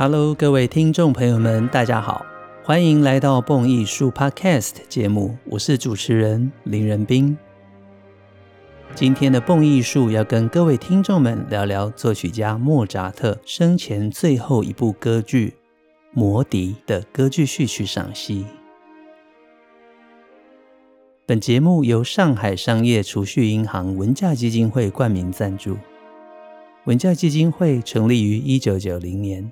Hello，各位听众朋友们，大家好，欢迎来到蹦艺术 Podcast 节目，我是主持人林仁斌。今天的蹦艺术要跟各位听众们聊聊作曲家莫扎特生前最后一部歌剧《魔笛》的歌剧序曲赏析。本节目由上海商业储蓄银行文教基金会冠名赞助。文教基金会成立于一九九零年。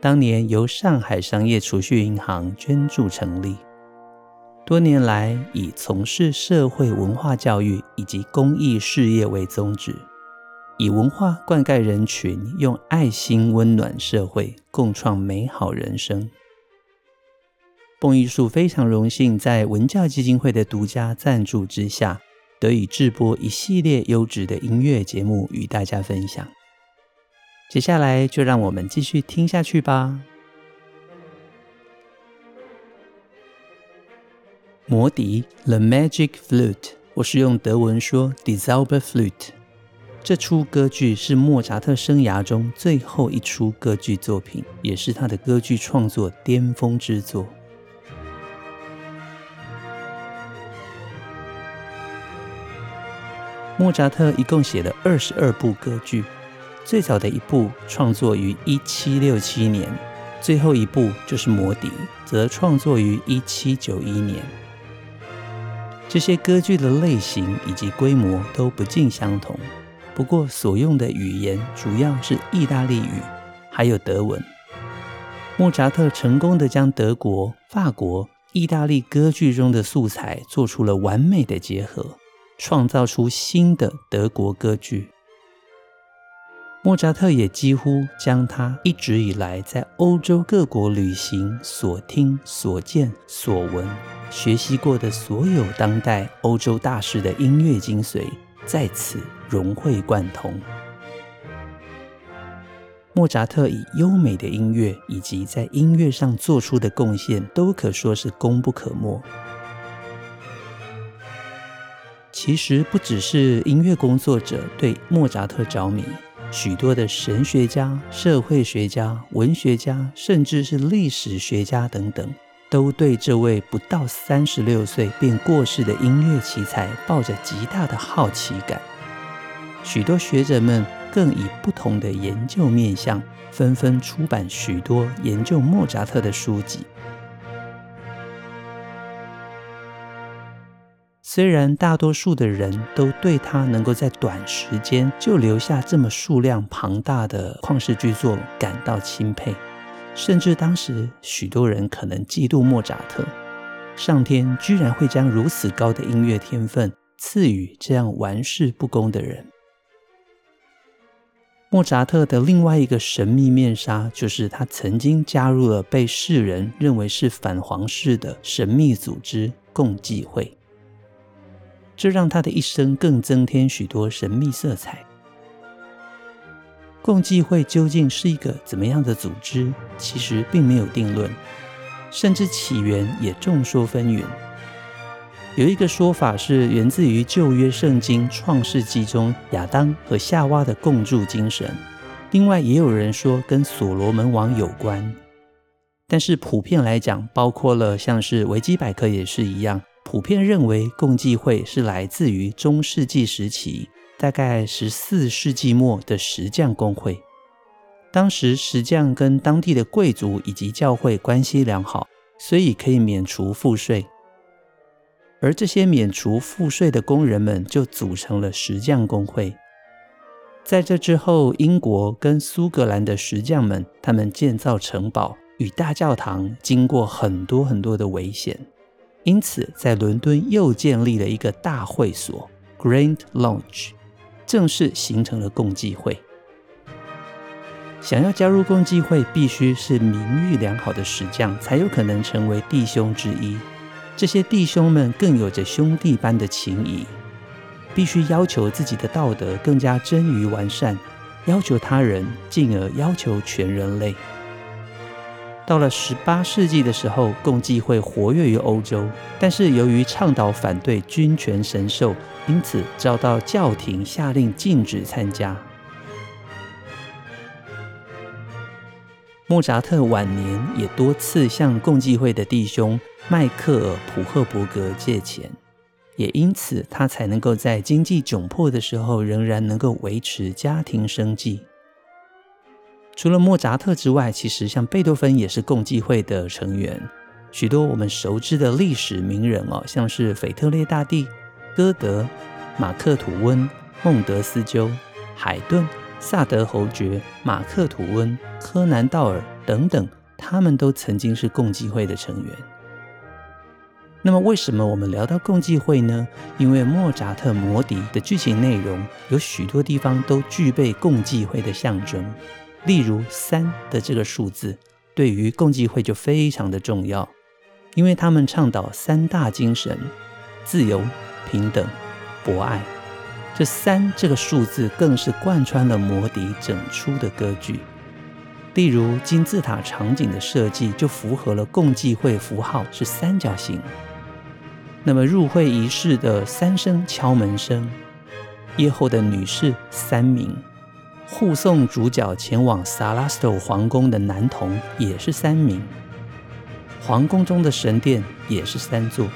当年由上海商业储蓄银行捐助成立，多年来以从事社会文化教育以及公益事业为宗旨，以文化灌溉人群，用爱心温暖社会，共创美好人生。蹦艺术非常荣幸在文教基金会的独家赞助之下，得以制播一系列优质的音乐节目与大家分享。接下来就让我们继续听下去吧。魔笛 The Magic Flute，我是用德文说 Die Zauberflöte。这出歌剧是莫扎特生涯中最后一出歌剧作品，也是他的歌剧创作巅峰之作。莫扎特一共写了二十二部歌剧。最早的一部创作于一七六七年，最后一部就是《魔笛》，则创作于一七九一年。这些歌剧的类型以及规模都不尽相同，不过所用的语言主要是意大利语，还有德文。莫扎特成功的将德国、法国、意大利歌剧中的素材做出了完美的结合，创造出新的德国歌剧。莫扎特也几乎将他一直以来在欧洲各国旅行所听、所见、所闻、学习过的所有当代欧洲大师的音乐精髓，在此融会贯通。莫扎特以优美的音乐以及在音乐上做出的贡献，都可说是功不可没。其实不只是音乐工作者对莫扎特着迷。许多的神学家、社会学家、文学家，甚至是历史学家等等，都对这位不到三十六岁便过世的音乐奇才抱着极大的好奇感。许多学者们更以不同的研究面向，纷纷出版许多研究莫扎特的书籍。虽然大多数的人都对他能够在短时间就留下这么数量庞大的旷世巨作感到钦佩，甚至当时许多人可能嫉妒莫扎特，上天居然会将如此高的音乐天分赐予这样玩世不恭的人。莫扎特的另外一个神秘面纱，就是他曾经加入了被世人认为是反皇室的神秘组织共济会。这让他的一生更增添许多神秘色彩。共济会究竟是一个怎么样的组织？其实并没有定论，甚至起源也众说纷纭。有一个说法是源自于旧约圣经创世纪中亚当和夏娃的共筑精神，另外也有人说跟所罗门王有关。但是普遍来讲，包括了像是维基百科也是一样。普遍认为，共济会是来自于中世纪时期，大概十四世纪末的石匠工会。当时石匠跟当地的贵族以及教会关系良好，所以可以免除赋税。而这些免除赋税的工人们就组成了石匠工会。在这之后，英国跟苏格兰的石匠们，他们建造城堡与大教堂，经过很多很多的危险。因此，在伦敦又建立了一个大会所 （Grand Lodge），正式形成了共济会。想要加入共济会，必须是名誉良好的石匠，才有可能成为弟兄之一。这些弟兄们更有着兄弟般的情谊，必须要求自己的道德更加臻于完善，要求他人，进而要求全人类。到了十八世纪的时候，共济会活跃于欧洲，但是由于倡导反对君权神授，因此遭到教廷下令禁止参加。莫扎特晚年也多次向共济会的弟兄迈克尔·普赫伯格借钱，也因此他才能够在经济窘迫的时候仍然能够维持家庭生计。除了莫扎特之外，其实像贝多芬也是共济会的成员。许多我们熟知的历史名人哦，像是腓特烈大帝、歌德、马克吐温、孟德斯鸠、海顿。萨德侯爵、马克吐温、柯南道尔等等，他们都曾经是共济会的成员。那么，为什么我们聊到共济会呢？因为莫扎特《魔笛》的剧情内容有许多地方都具备共济会的象征，例如三的这个数字，对于共济会就非常的重要，因为他们倡导三大精神：自由、平等、博爱。这三这个数字更是贯穿了《魔笛》整出的歌剧。例如金字塔场景的设计就符合了共济会符号是三角形。那么入会仪式的三声敲门声，夜后的女士三名，护送主角前往萨拉斯托皇宫的男童也是三名，皇宫中的神殿也是三座，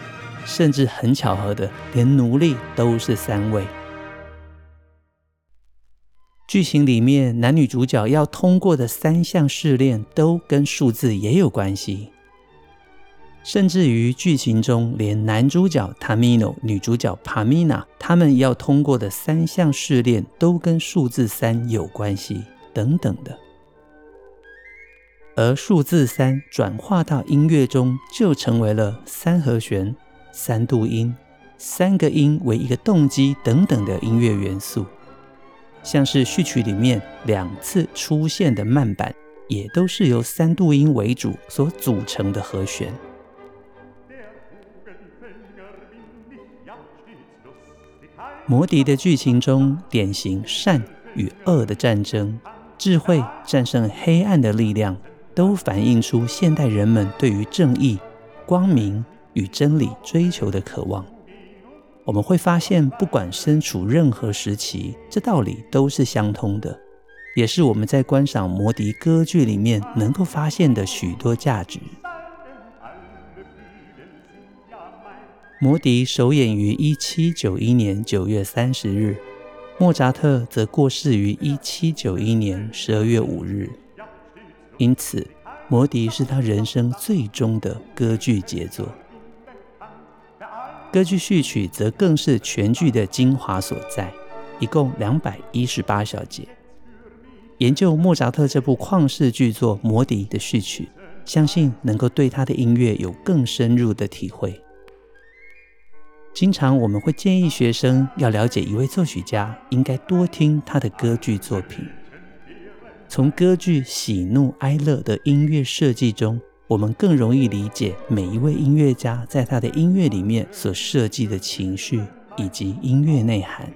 甚至很巧合的，连奴隶都是三位。剧情里面男女主角要通过的三项试炼都跟数字也有关系，甚至于剧情中连男主角 Tamino、女主角 Pamina 他们要通过的三项试炼都跟数字三有关系，等等的。而数字三转化到音乐中，就成为了三和弦、三度音、三个音为一个动机等等的音乐元素。像是序曲里面两次出现的慢板，也都是由三度音为主所组成的和弦。魔笛的剧情中，典型善与恶的战争，智慧战胜黑暗的力量，都反映出现代人们对于正义、光明与真理追求的渴望。我们会发现，不管身处任何时期，这道理都是相通的，也是我们在观赏魔笛歌剧里面能够发现的许多价值。魔笛首演于一七九一年九月三十日，莫扎特则过世于一七九一年十二月五日，因此，魔笛是他人生最终的歌剧杰作。歌剧序曲则更是全剧的精华所在，一共两百一十八小节。研究莫扎特这部旷世巨作《魔笛》的序曲，相信能够对他的音乐有更深入的体会。经常我们会建议学生要了解一位作曲家，应该多听他的歌剧作品。从歌剧喜怒哀乐的音乐设计中，我们更容易理解每一位音乐家在他的音乐里面所设计的情绪以及音乐内涵。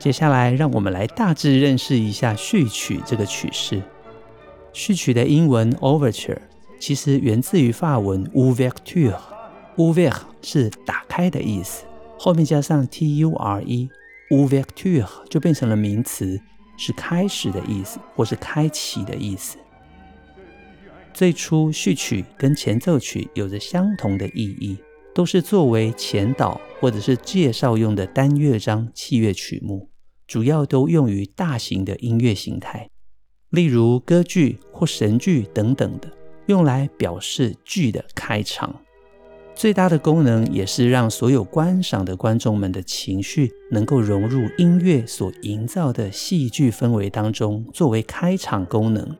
接下来，让我们来大致认识一下序曲这个曲式。序曲的英文 Overture 其实源自于法文 Ouverture，Ouvert 是打开的意思，后面加上 T-U-R-E，Ouverture 就变成了名词。是开始的意思，或是开启的意思。最初序曲跟前奏曲有着相同的意义，都是作为前导或者是介绍用的单乐章器乐曲目，主要都用于大型的音乐形态，例如歌剧或神剧等等的，用来表示剧的开场。最大的功能也是让所有观赏的观众们的情绪能够融入音乐所营造的戏剧氛围当中，作为开场功能。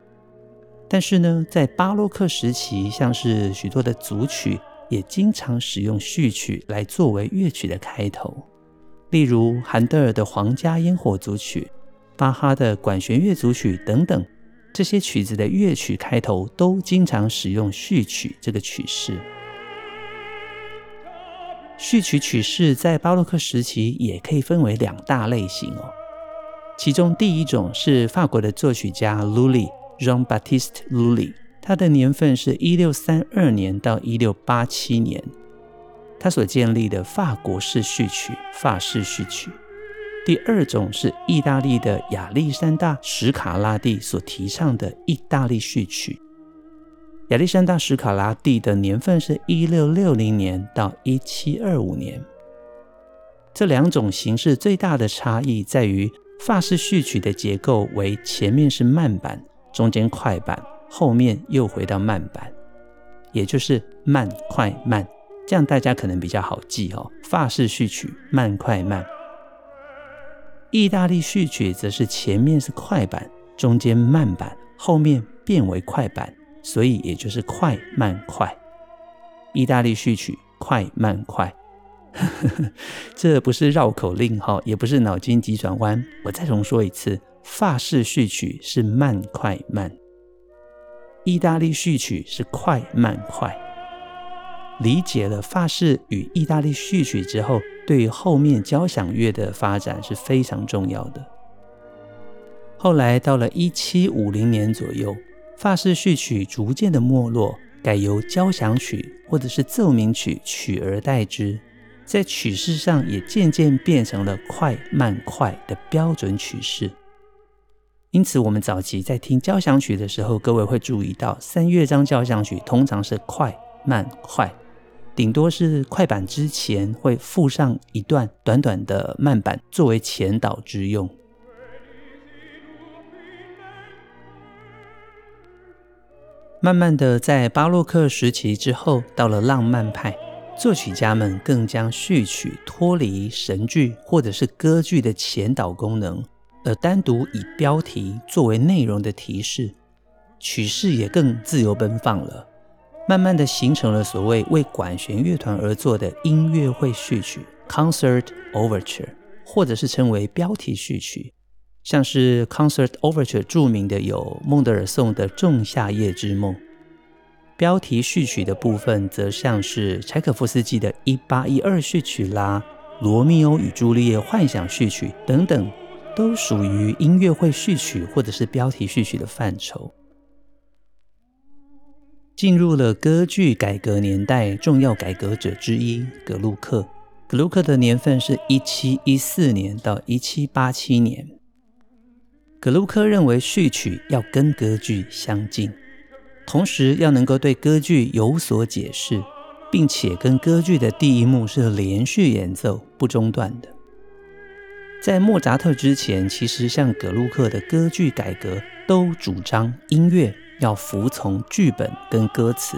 但是呢，在巴洛克时期，像是许多的组曲也经常使用序曲来作为乐曲的开头，例如韩德尔的《皇家烟火组曲》、巴哈的管弦乐组曲等等，这些曲子的乐曲开头都经常使用序曲这个曲式。序曲曲式在巴洛克时期也可以分为两大类型哦。其中第一种是法国的作曲家 Lully Jean-Baptiste Lully，他的年份是一六三二年到一六八七年，他所建立的法国式序曲，法式序曲。第二种是意大利的亚历山大·史卡拉蒂所提倡的意大利序曲。亚历山大·史卡拉蒂的年份是一六六零年到一七二五年。这两种形式最大的差异在于，法式序曲的结构为前面是慢板，中间快板，后面又回到慢板，也就是慢快慢，这样大家可能比较好记哦。法式序曲慢快慢。意大利序曲则是前面是快板，中间慢板，后面变为快板，所以也就是快慢快。意大利序曲快慢快，这不是绕口令哈，也不是脑筋急转弯。我再重说一次，法式序曲是慢快慢，意大利序曲是快慢快。理解了法式与意大利序曲之后，对于后面交响乐的发展是非常重要的。后来到了一七五零年左右，法式序曲逐渐的没落，改由交响曲或者是奏鸣曲取而代之，在曲式上也渐渐变成了快慢快的标准曲式。因此，我们早期在听交响曲的时候，各位会注意到三乐章交响曲通常是快慢快。顶多是快板之前会附上一段短短的慢板作为前导之用。慢慢的，在巴洛克时期之后，到了浪漫派，作曲家们更将序曲脱离神剧或者是歌剧的前导功能，而单独以标题作为内容的提示，曲式也更自由奔放了。慢慢的形成了所谓为管弦乐团而作的音乐会序曲 （Concert Overture），或者是称为标题序曲。像是 Concert Overture 著名的有孟德尔颂的《仲夏夜之梦》，标题序曲的部分则像是柴可夫斯基的《一八一二序曲》啦，《罗密欧与朱丽叶幻想序曲》等等，都属于音乐会序曲或者是标题序曲的范畴。进入了歌剧改革年代，重要改革者之一葛鲁克。葛鲁克的年份是一七一四年到一七八七年。葛鲁克认为序曲要跟歌剧相近，同时要能够对歌剧有所解释，并且跟歌剧的第一幕是连续演奏不中断的。在莫扎特之前，其实像葛鲁克的歌剧改革都主张音乐。要服从剧本跟歌词，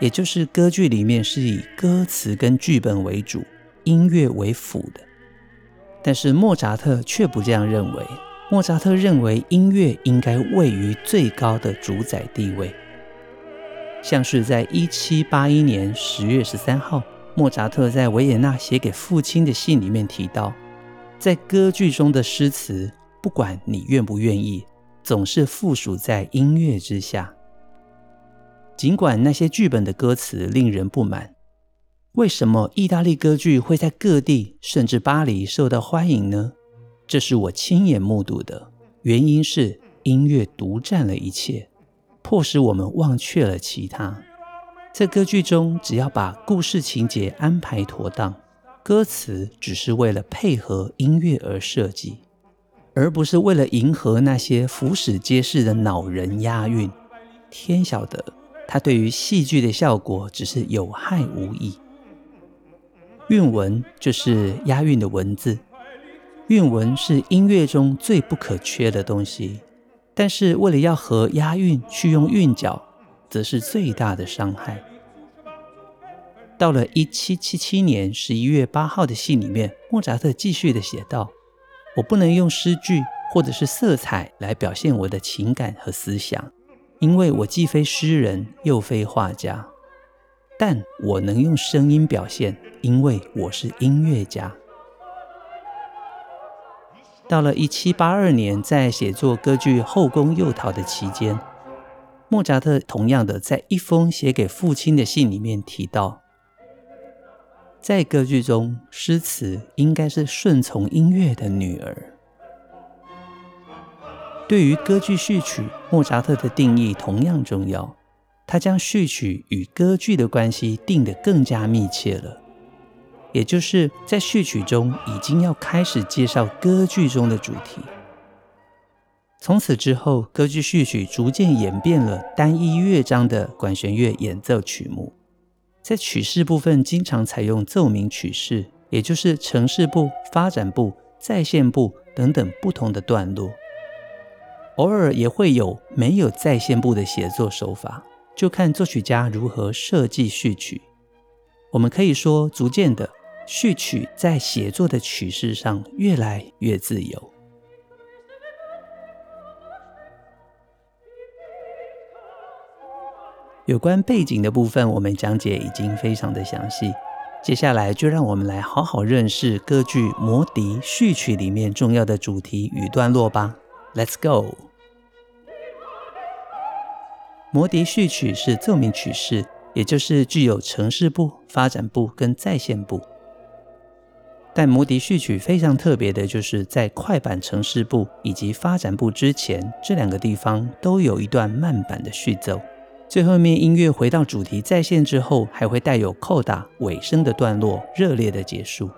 也就是歌剧里面是以歌词跟剧本为主，音乐为辅的。但是莫扎特却不这样认为。莫扎特认为音乐应该位于最高的主宰地位。像是在一七八一年十月十三号，莫扎特在维也纳写给父亲的信里面提到，在歌剧中的诗词，不管你愿不愿意。总是附属在音乐之下。尽管那些剧本的歌词令人不满，为什么意大利歌剧会在各地，甚至巴黎受到欢迎呢？这是我亲眼目睹的。原因是音乐独占了一切，迫使我们忘却了其他。在歌剧中，只要把故事情节安排妥当，歌词只是为了配合音乐而设计。而不是为了迎合那些俯拾皆是的恼人押韵，天晓得，它对于戏剧的效果只是有害无益。韵文就是押韵的文字，韵文是音乐中最不可缺的东西，但是为了要和押韵去用韵脚，则是最大的伤害。到了一七七七年十一月八号的信里面，莫扎特继续的写道。我不能用诗句或者是色彩来表现我的情感和思想，因为我既非诗人又非画家。但我能用声音表现，因为我是音乐家。到了一七八二年，在写作歌剧《后宫诱逃》的期间，莫扎特同样的在一封写给父亲的信里面提到。在歌剧中，诗词应该是顺从音乐的女儿。对于歌剧序曲，莫扎特的定义同样重要。他将序曲与歌剧的关系定得更加密切了。也就是在序曲中已经要开始介绍歌剧中的主题。从此之后，歌剧序曲逐渐演变了单一乐章的管弦乐演奏曲目，在曲式部分经常采用奏鸣曲式，也就是呈示部、发展部、再现部等等不同的段落。偶尔也会有没有再现部的写作手法，就看作曲家如何设计序曲。我们可以说，逐渐的序曲在写作的曲式上越来越自由。有关背景的部分，我们讲解已经非常的详细。接下来就让我们来好好认识歌剧《魔笛》序曲里面重要的主题与段落吧。Let's go！《魔笛》序曲是奏鸣曲式，也就是具有呈示部、发展部跟再现部。但《魔笛》序曲非常特别的，就是在快板呈示部以及发展部之前这两个地方都有一段慢板的序奏。最后面音乐回到主题再现之后，还会带有扣打尾声的段落，热烈的结束。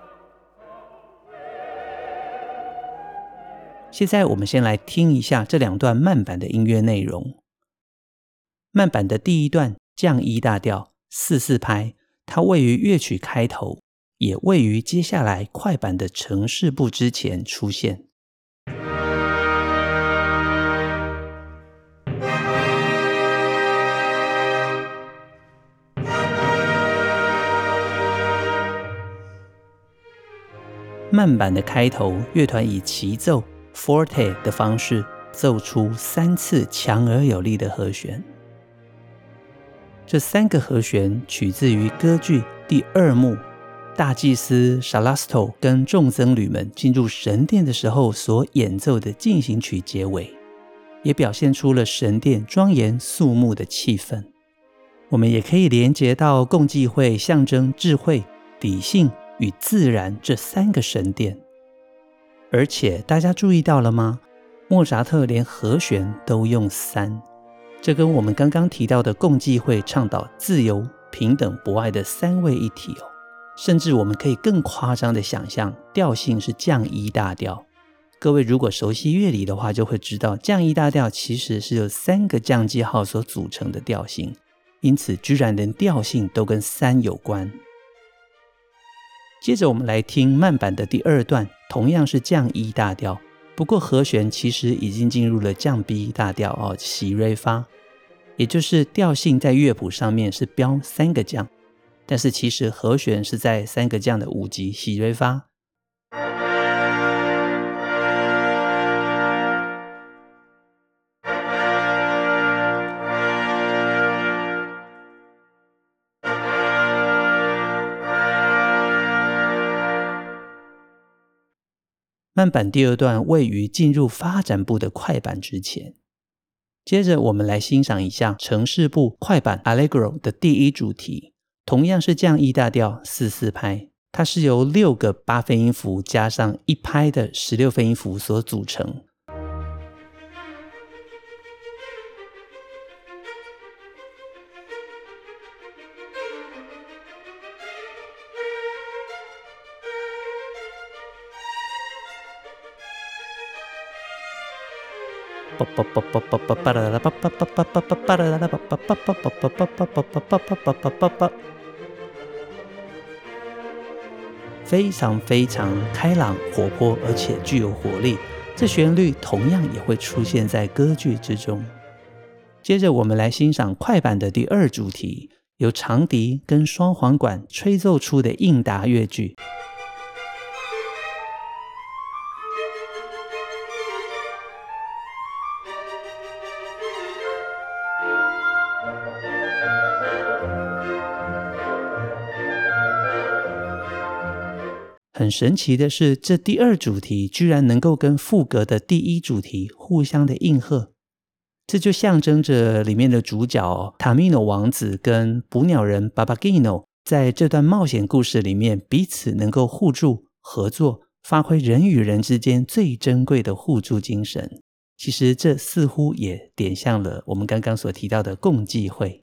现在我们先来听一下这两段慢板的音乐内容。慢板的第一段降 E 大调四四拍，它位于乐曲开头，也位于接下来快板的城市部之前出现。慢板的开头，乐团以齐奏 （forte） 的方式奏出三次强而有力的和弦。这三个和弦取自于歌剧第二幕，大祭司 s h a l a s t o 跟众僧侣们进入神殿的时候所演奏的进行曲结尾，也表现出了神殿庄严肃穆的气氛。我们也可以连接到共济会，象征智慧、理性。与自然这三个神殿，而且大家注意到了吗？莫扎特连和弦都用三，这跟我们刚刚提到的共济会倡导自由、平等、博爱的三位一体哦。甚至我们可以更夸张的想象，调性是降一大调。各位如果熟悉乐理的话，就会知道降一大调其实是由三个降记号所组成的调性，因此居然连调性都跟三有关。接着我们来听慢板的第二段，同样是降 E 大调，不过和弦其实已经进入了降 B 大调哦，西瑞发，也就是调性在乐谱上面是标三个降，但是其实和弦是在三个降的五级西瑞发。慢板第二段位于进入发展部的快板之前。接着，我们来欣赏一下城市部快板 Allegro 的第一主题，同样是降 E 大调四四拍，它是由六个八分音符加上一拍的十六分音符所组成。非常非常开朗、活泼，而且具有活力。这旋律同样也会出现在歌剧之中。接着，我们来欣赏快板的第二主题，由长笛跟双簧管吹奏出的应答乐句。很神奇的是，这第二主题居然能够跟副格的第一主题互相的应和，这就象征着里面的主角塔米诺王子跟捕鸟人巴巴基诺在这段冒险故事里面彼此能够互助合作，发挥人与人之间最珍贵的互助精神。其实这似乎也点向了我们刚刚所提到的共济会。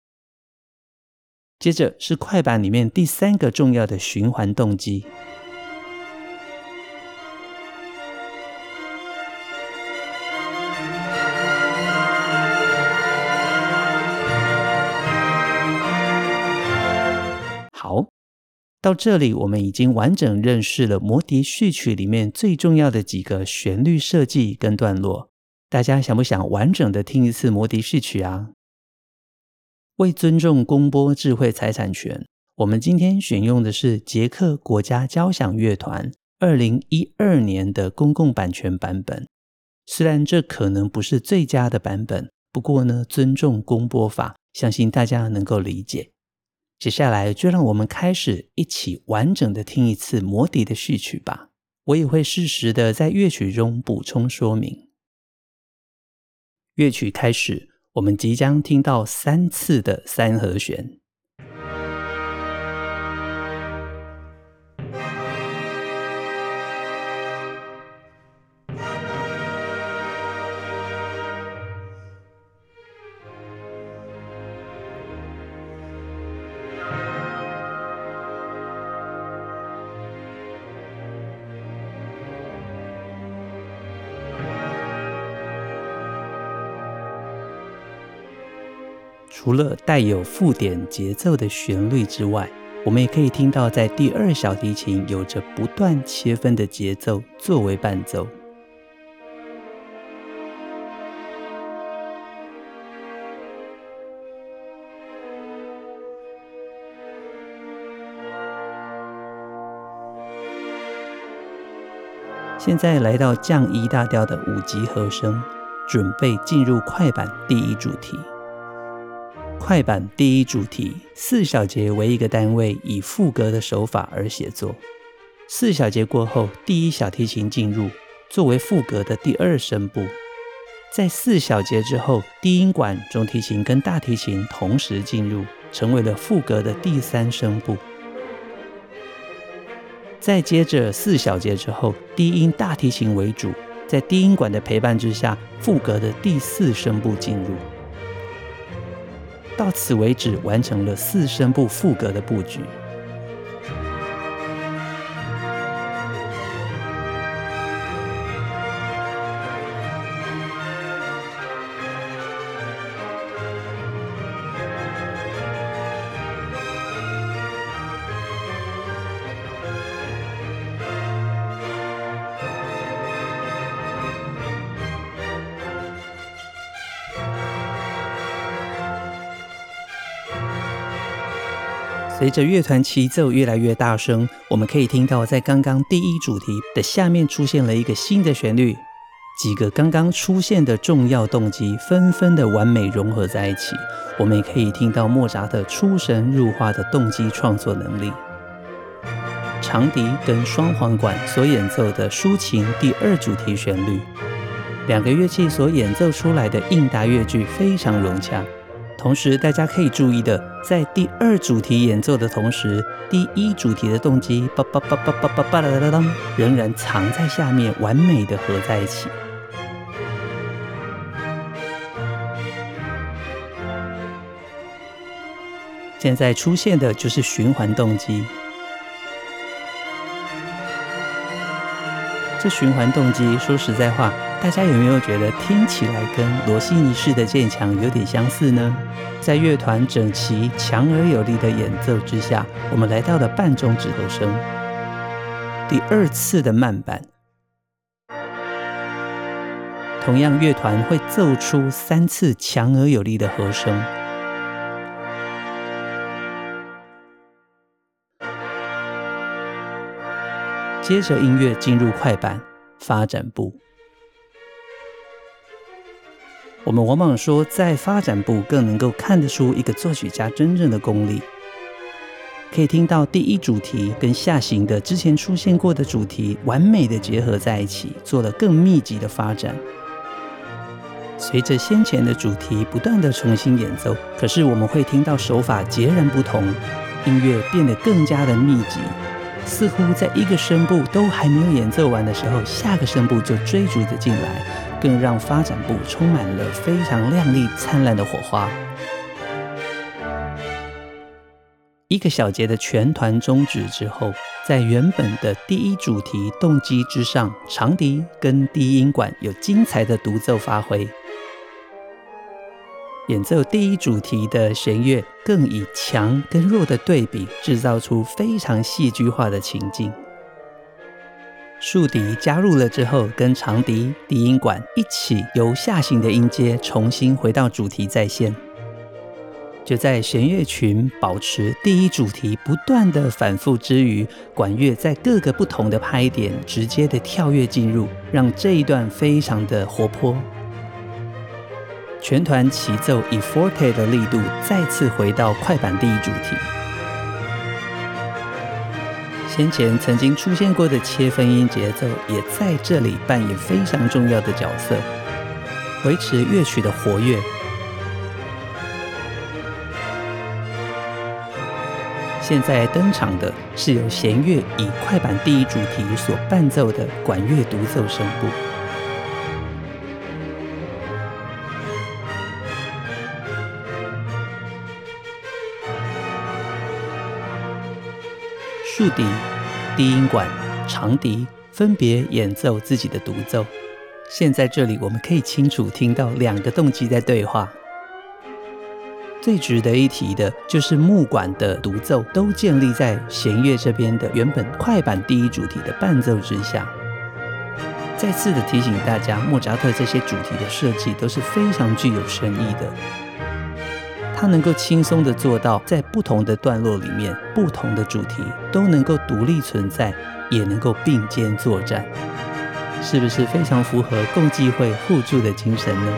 接着是快板里面第三个重要的循环动机。到这里我们已经完整认识了魔笛序曲里面最重要的几个旋律设计跟段落。大家想不想完整的听一次魔笛序曲啊？为尊重公播智慧财产权，我们今天选用的是捷克国家交响乐团二零一二年的公共版权版本。虽然这可能不是最佳的版本，不过呢，尊重公播法，相信大家能够理解。接下来就让我们开始一起完整的听一次魔笛的序曲吧。我也会适时的在乐曲中补充说明。乐曲开始。我们即将听到三次的三和弦。除了带有附点节奏的旋律之外，我们也可以听到在第二小提琴有着不断切分的节奏作为伴奏。现在来到降 E 大调的五级和声，准备进入快板第一主题。快板第一主题，四小节为一个单位，以副格的手法而写作。四小节过后，第一小提琴进入，作为副格的第二声部。在四小节之后，低音管、中提琴跟大提琴同时进入，成为了副格的第三声部。再接着四小节之后，低音大提琴为主，在低音管的陪伴之下，副格的第四声部进入。到此为止，完成了四声部副歌的布局。随着乐团齐奏越来越大声，我们可以听到，在刚刚第一主题的下面出现了一个新的旋律，几个刚刚出现的重要动机纷纷的完美融合在一起。我们也可以听到莫扎特出神入化的动机创作能力。长笛跟双簧管所演奏的抒情第二主题旋律，两个乐器所演奏出来的应答乐句非常融洽。同时，大家可以注意的，在第二主题演奏的同时，第一主题的动机叭叭叭叭叭叭叭啦啦啦，仍然藏在下面，完美的合在一起。现在出现的就是循环动机。这循环动机，说实在话。大家有没有觉得听起来跟罗西尼式的渐强有点相似呢？在乐团整齐、强而有力的演奏之下，我们来到了半中指头声，第二次的慢板。同样，乐团会奏出三次强而有力的和声。接着，音乐进入快板发展部。我们往往说，在发展部更能够看得出一个作曲家真正的功力。可以听到第一主题跟下行的之前出现过的主题完美的结合在一起，做了更密集的发展。随着先前的主题不断的重新演奏，可是我们会听到手法截然不同，音乐变得更加的密集，似乎在一个声部都还没有演奏完的时候，下个声部就追逐着进来。更让发展部充满了非常亮丽灿烂的火花。一个小节的全团终止之后，在原本的第一主题动机之上，长笛跟低音管有精彩的独奏发挥。演奏第一主题的弦乐更以强跟弱的对比，制造出非常戏剧化的情境。竖笛加入了之后，跟长笛、低音管一起由下行的音阶重新回到主题再现。就在弦乐群保持第一主题不断的反复之余，管乐在各个不同的拍点直接的跳跃进入，让这一段非常的活泼。全团齐奏，以 forte 的力度再次回到快板第一主题。先前曾经出现过的切分音节奏也在这里扮演非常重要的角色，维持乐曲的活跃。现在登场的是由弦乐以快板第一主题所伴奏的管乐独奏声部。竖笛、低音管、长笛分别演奏自己的独奏。现在这里我们可以清楚听到两个动机在对话。最值得一提的就是木管的独奏都建立在弦乐这边的原本快板第一主题的伴奏之下。再次的提醒大家，莫扎特这些主题的设计都是非常具有深意的。他能够轻松地做到，在不同的段落里面，不同的主题都能够独立存在，也能够并肩作战，是不是非常符合共济会互助的精神呢？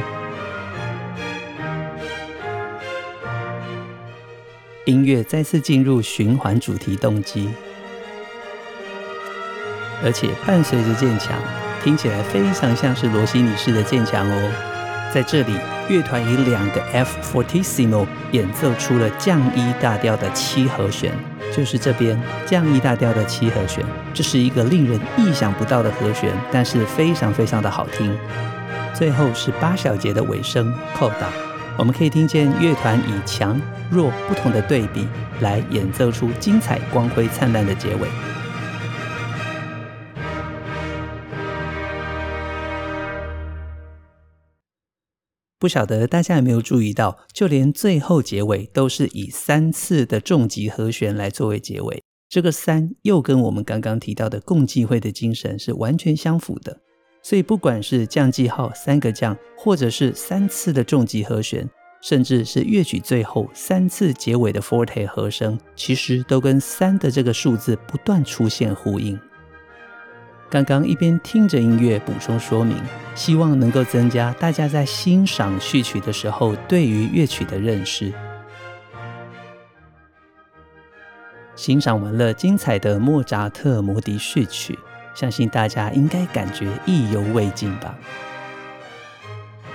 音乐再次进入循环主题动机，而且伴随着渐强，听起来非常像是罗西女士的渐强哦。在这里，乐团以两个 F fortissimo 演奏出了降 E 大调的七和弦，就是这边降 E 大调的七和弦，这是一个令人意想不到的和弦，但是非常非常的好听。最后是八小节的尾声，Coda，我们可以听见乐团以强弱不同的对比来演奏出精彩、光辉灿烂的结尾。不晓得大家有没有注意到，就连最后结尾都是以三次的重级和弦来作为结尾。这个三又跟我们刚刚提到的共济会的精神是完全相符的。所以不管是降记号三个降，或者是三次的重级和弦，甚至是乐曲最后三次结尾的 forte 和声，其实都跟三的这个数字不断出现呼应。刚刚一边听着音乐补充说明，希望能够增加大家在欣赏序曲的时候对于乐曲的认识。欣赏完了精彩的莫扎特魔笛序曲，相信大家应该感觉意犹未尽吧？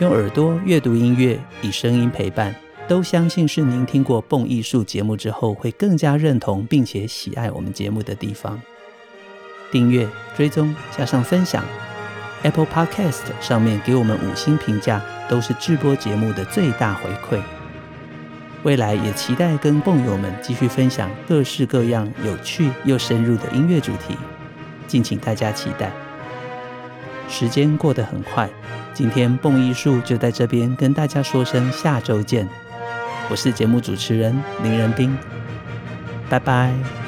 用耳朵阅读音乐，以声音陪伴，都相信是您听过《蹦艺术》节目之后会更加认同并且喜爱我们节目的地方。订阅、追踪加上分享，Apple Podcast 上面给我们五星评价，都是制播节目的最大回馈。未来也期待跟蹦友们继续分享各式各样有趣又深入的音乐主题，敬请大家期待。时间过得很快，今天蹦艺术就在这边跟大家说声下周见。我是节目主持人林仁斌，拜拜。